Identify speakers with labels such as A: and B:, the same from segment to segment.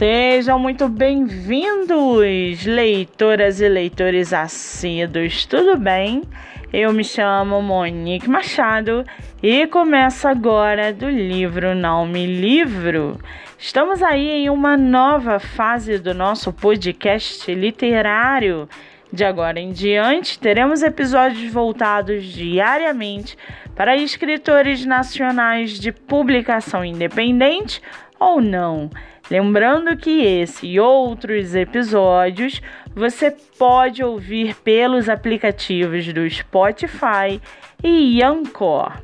A: Sejam muito bem-vindos, leitoras e leitores assíduos, tudo bem? Eu me chamo Monique Machado e começo agora do livro Não Me Livro. Estamos aí em uma nova fase do nosso podcast literário. De agora em diante, teremos episódios voltados diariamente para escritores nacionais de publicação independente ou não. Lembrando que esse e outros episódios você pode ouvir pelos aplicativos do Spotify e Anchor.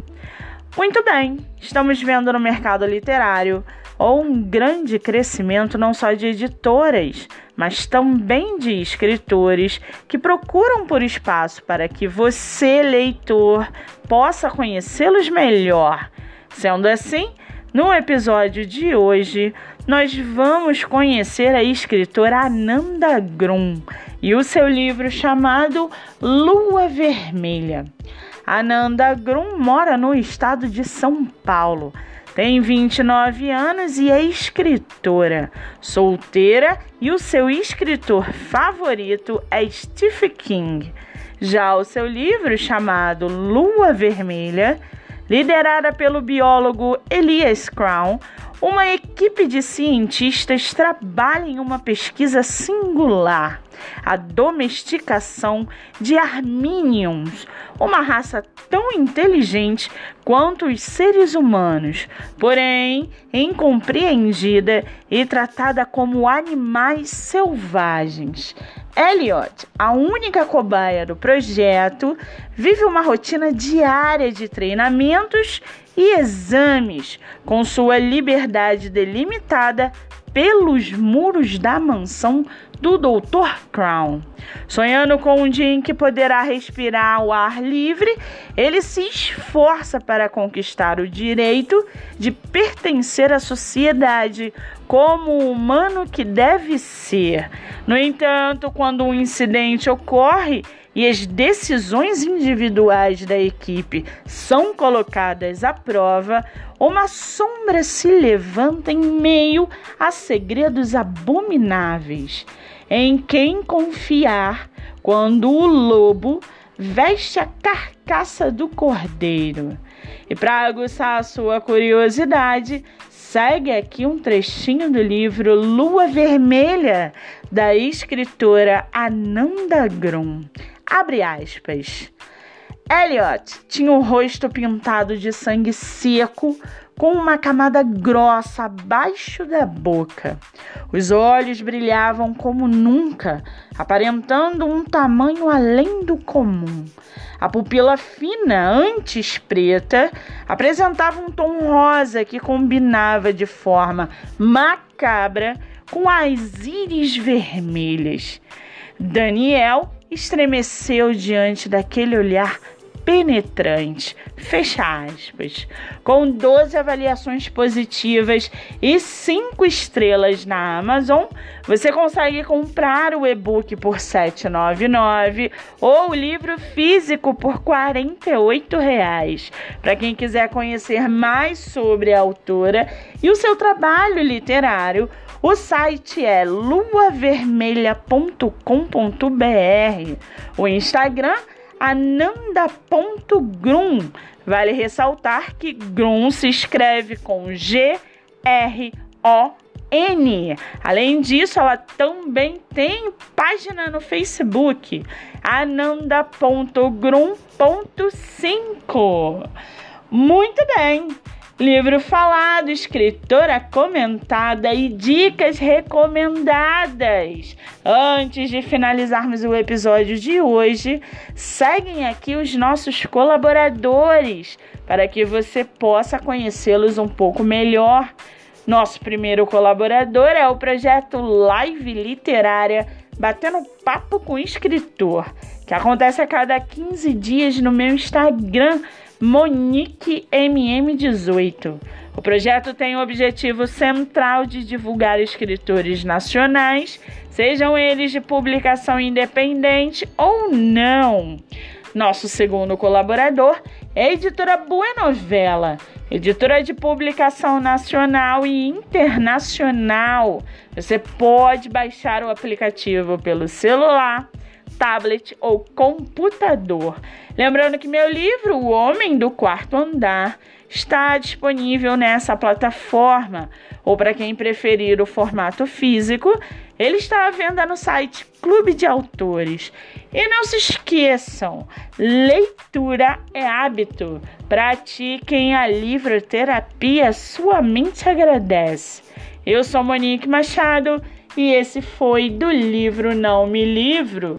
A: Muito bem, estamos vendo no mercado literário um grande crescimento não só de editoras, mas também de escritores que procuram por espaço para que você, leitor, possa conhecê-los melhor. Sendo assim, no episódio de hoje, nós vamos conhecer a escritora Ananda Grum e o seu livro chamado Lua Vermelha. Ananda Grum mora no estado de São Paulo. Tem 29 anos e é escritora, solteira e o seu escritor favorito é Stephen King. Já o seu livro, chamado Lua Vermelha, liderada pelo biólogo Elias Crown, uma equipe de cientistas trabalha em uma pesquisa singular, a domesticação de armínions, uma raça tão inteligente quanto os seres humanos, porém incompreendida e tratada como animais selvagens. Elliot, a única cobaia do projeto, vive uma rotina diária de treinamentos e exames, com sua liberdade delimitada pelos muros da mansão do Dr. Crown. Sonhando com um dia em que poderá respirar ao ar livre, ele se esforça para conquistar o direito de pertencer à sociedade como o humano que deve ser. No entanto, quando um incidente ocorre, e as decisões individuais da equipe são colocadas à prova, uma sombra se levanta em meio a segredos abomináveis. Em quem confiar quando o lobo veste a carcaça do cordeiro? E para aguçar a sua curiosidade, segue aqui um trechinho do livro Lua Vermelha, da escritora Ananda Grum. Abre aspas. Elliot tinha o rosto pintado de sangue seco, com uma camada grossa abaixo da boca. Os olhos brilhavam como nunca, aparentando um tamanho além do comum. A pupila fina, antes preta, apresentava um tom rosa que combinava de forma macabra com as íris vermelhas. Daniel estremeceu diante daquele olhar penetrante, fecha aspas, com 12 avaliações positivas e 5 estrelas na Amazon, você consegue comprar o e-book por R$ 7,99 ou o livro físico por R$ 48. Para quem quiser conhecer mais sobre a autora e o seu trabalho literário, o site é luavermelha.com.br. O Instagram ananda.grum. Vale ressaltar que Grum se escreve com G R O N. Além disso, ela também tem página no Facebook, ananda.grum.5. Muito bem. Livro falado, escritora comentada e dicas recomendadas. Antes de finalizarmos o episódio de hoje, seguem aqui os nossos colaboradores para que você possa conhecê-los um pouco melhor. Nosso primeiro colaborador é o projeto Live Literária Batendo Papo com Escritor, que acontece a cada 15 dias no meu Instagram Monique MM18. O projeto tem o objetivo central de divulgar escritores nacionais, sejam eles de publicação independente ou não. Nosso segundo colaborador é editora Boa Novela, editora de publicação nacional e internacional. Você pode baixar o aplicativo pelo celular, tablet ou computador. Lembrando que meu livro, O Homem do Quarto Andar, está disponível nessa plataforma, ou para quem preferir o formato físico, ele está à venda no site Clube de Autores. E não se esqueçam, leitura é hábito. Pratiquem a livroterapia, sua mente agradece. Eu sou Monique Machado e esse foi do livro Não Me Livro.